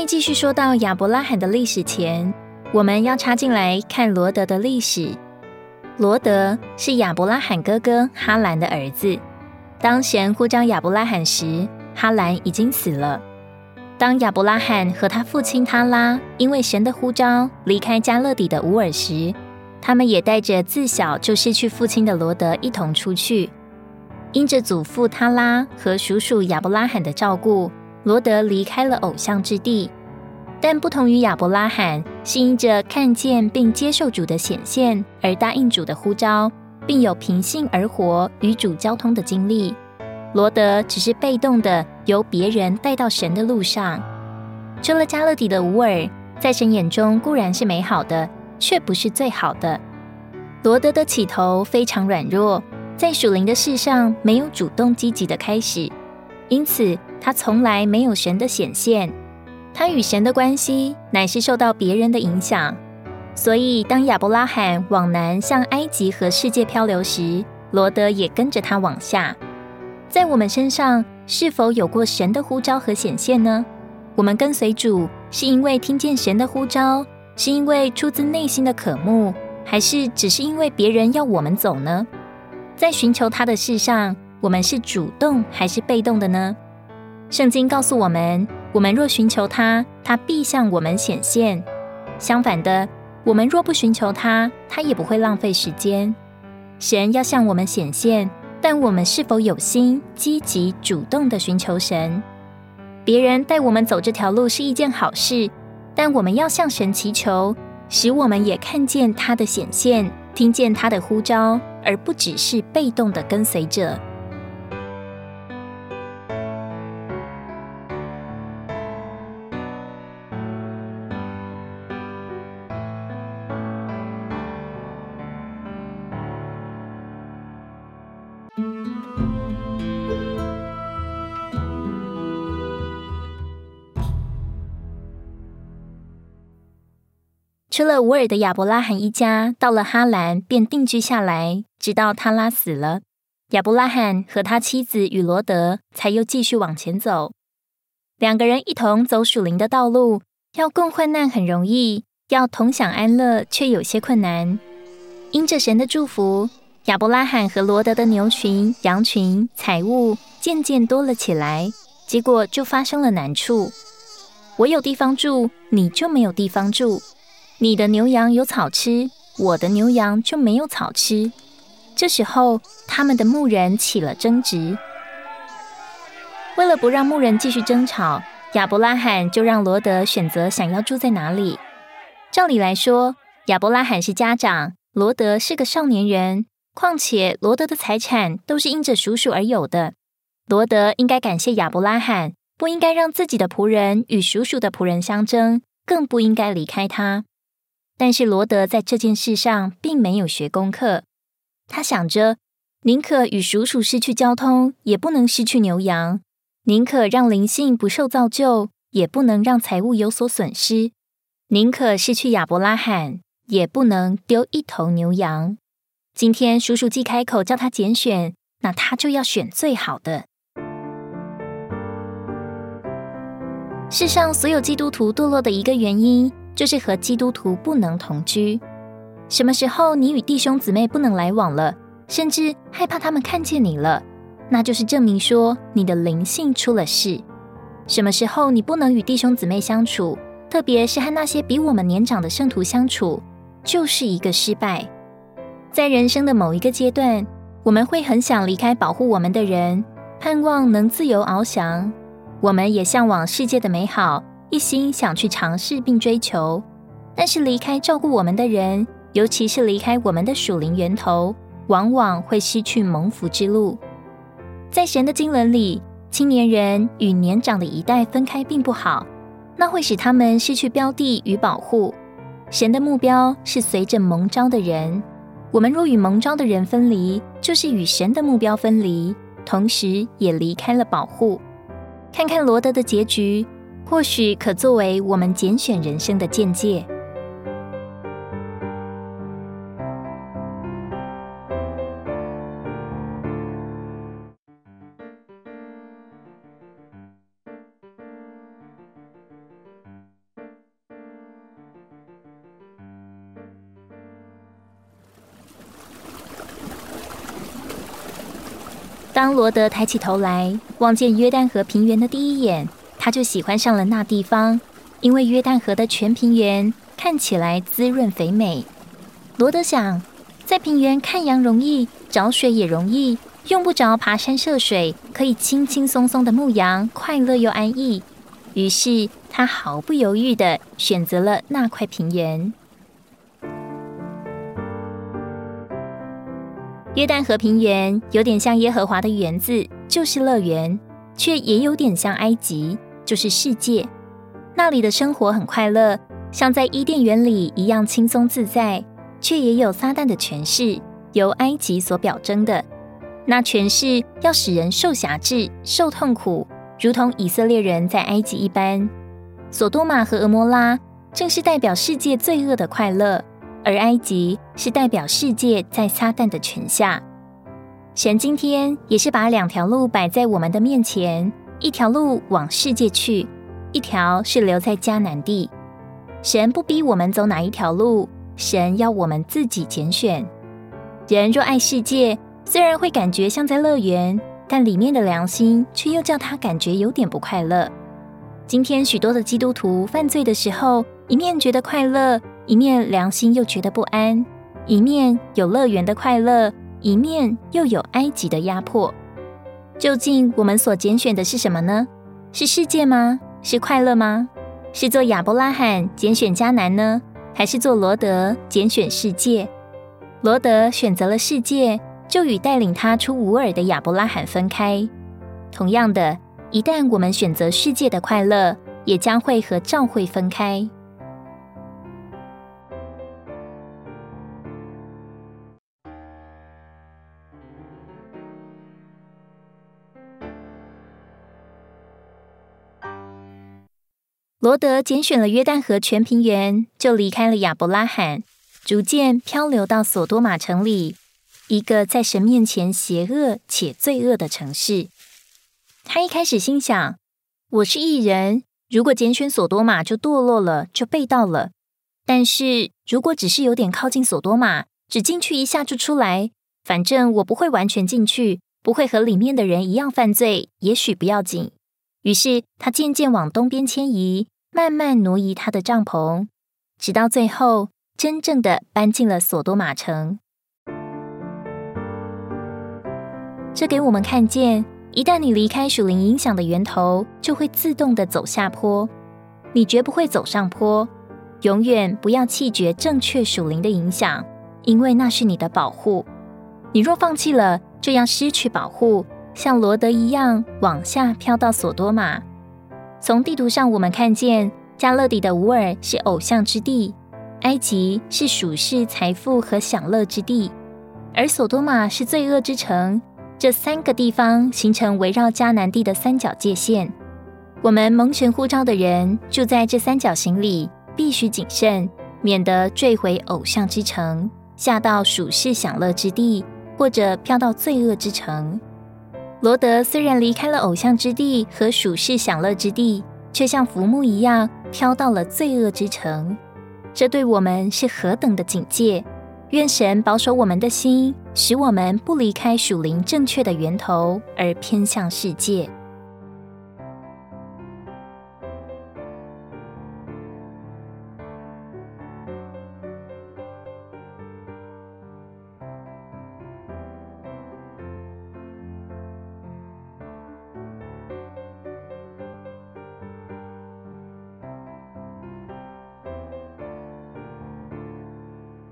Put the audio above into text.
在继续说到亚伯拉罕的历史前，我们要插进来看罗德的历史。罗德是亚伯拉罕哥哥哈兰的儿子。当神呼召亚伯拉罕时，哈兰已经死了。当亚伯拉罕和他父亲他拉因为神的呼召离开加勒底的乌尔时，他们也带着自小就失去父亲的罗德一同出去。因着祖父他拉和叔叔亚伯拉罕的照顾，罗德离开了偶像之地。但不同于亚伯拉罕，是因着看见并接受主的显现而答应主的呼召，并有平信而活与主交通的经历。罗德只是被动的由别人带到神的路上。除了加勒底的乌尔，在神眼中固然是美好的，却不是最好的。罗德的起头非常软弱，在属灵的事上没有主动积极的开始，因此他从来没有神的显现。他与神的关系乃是受到别人的影响。所以当亚伯拉罕往南向埃及和世界漂流时，罗德也跟着他往下。在我们身上是否有过神的呼召和显现呢？我们跟随主是因为听见神的呼召，是因为出自内心的渴慕，还是只是因为别人要我们走呢？在寻求他的事上，我们是主动还是被动的呢？圣经告诉我们，我们若寻求他，他必向我们显现；相反的，我们若不寻求他，他也不会浪费时间。神要向我们显现。但我们是否有心积极主动的寻求神？别人带我们走这条路是一件好事，但我们要向神祈求，使我们也看见他的显现，听见他的呼召，而不只是被动的跟随者。除了乌尔的亚伯拉罕一家到了哈兰便定居下来，直到他拉死了，亚伯拉罕和他妻子与罗德才又继续往前走。两个人一同走属灵的道路，要共患难很容易，要同享安乐却有些困难。因着神的祝福，亚伯拉罕和罗德的牛群、羊群、财物渐渐多了起来，结果就发生了难处。我有地方住，你就没有地方住。你的牛羊有草吃，我的牛羊就没有草吃。这时候，他们的牧人起了争执。为了不让牧人继续争吵，亚伯拉罕就让罗德选择想要住在哪里。照理来说，亚伯拉罕是家长，罗德是个少年人。况且，罗德的财产都是因着叔叔而有的。罗德应该感谢亚伯拉罕，不应该让自己的仆人与叔叔的仆人相争，更不应该离开他。但是罗德在这件事上并没有学功课，他想着宁可与叔叔失去交通，也不能失去牛羊；宁可让灵性不受造就，也不能让财物有所损失；宁可失去亚伯拉罕，也不能丢一头牛羊。今天叔叔既开口叫他拣选，那他就要选最好的。世上所有基督徒堕落的一个原因。就是和基督徒不能同居。什么时候你与弟兄姊妹不能来往了，甚至害怕他们看见你了，那就是证明说你的灵性出了事。什么时候你不能与弟兄姊妹相处，特别是和那些比我们年长的圣徒相处，就是一个失败。在人生的某一个阶段，我们会很想离开保护我们的人，盼望能自由翱翔。我们也向往世界的美好。一心想去尝试并追求，但是离开照顾我们的人，尤其是离开我们的属灵源头，往往会失去蒙福之路。在神的经纶里，青年人与年长的一代分开并不好，那会使他们失去标的与保护。神的目标是随着蒙召的人，我们若与蒙召的人分离，就是与神的目标分离，同时也离开了保护。看看罗德的结局。或许可作为我们拣选人生的见解。当罗德抬起头来，望见约旦河平原的第一眼，他就喜欢上了那地方，因为约旦河的全平原看起来滋润肥美。罗德想，在平原看羊容易，找水也容易，用不着爬山涉水，可以轻轻松松的牧羊，快乐又安逸。于是他毫不犹豫的选择了那块平原。约旦河平原有点像耶和华的园子，就是乐园，却也有点像埃及，就是世界。那里的生活很快乐，像在伊甸园里一样轻松自在，却也有撒旦的权势，由埃及所表征的。那权势要使人受辖制、受痛苦，如同以色列人在埃及一般。索多玛和俄摩拉正是代表世界罪恶的快乐。而埃及是代表世界在撒旦的权下。神今天也是把两条路摆在我们的面前，一条路往世界去，一条是留在迦南地。神不逼我们走哪一条路，神要我们自己拣选。人若爱世界，虽然会感觉像在乐园，但里面的良心却又叫他感觉有点不快乐。今天许多的基督徒犯罪的时候，一面觉得快乐。一面良心又觉得不安，一面有乐园的快乐，一面又有埃及的压迫。究竟我们所拣选的是什么呢？是世界吗？是快乐吗？是做亚伯拉罕拣选迦南呢，还是做罗德拣选世界？罗德选择了世界，就与带领他出乌尔的亚伯拉罕分开。同样的，一旦我们选择世界的快乐，也将会和教会分开。罗德拣选了约旦河全平原，就离开了亚伯拉罕，逐渐漂流到索多玛城里，一个在神面前邪恶且罪恶的城市。他一开始心想：“我是异人，如果拣选索多玛，就堕落了，就被盗了。但是如果只是有点靠近索多玛，只进去一下就出来，反正我不会完全进去，不会和里面的人一样犯罪，也许不要紧。”于是他渐渐往东边迁移，慢慢挪移他的帐篷，直到最后真正的搬进了索多玛城。这给我们看见，一旦你离开属灵影响的源头，就会自动的走下坡，你绝不会走上坡。永远不要弃绝正确属灵的影响，因为那是你的保护。你若放弃了，就要失去保护。像罗德一样往下飘到索多玛。从地图上，我们看见加勒底的乌尔是偶像之地，埃及是属世财富和享乐之地，而索多玛是罪恶之城。这三个地方形成围绕迦南地的三角界线。我们蒙神呼召的人住在这三角形里，必须谨慎，免得坠回偶像之城，下到属世享乐之地，或者飘到罪恶之城。罗德虽然离开了偶像之地和属世享乐之地，却像浮木一样飘到了罪恶之城。这对我们是何等的警戒！愿神保守我们的心，使我们不离开属灵正确的源头，而偏向世界。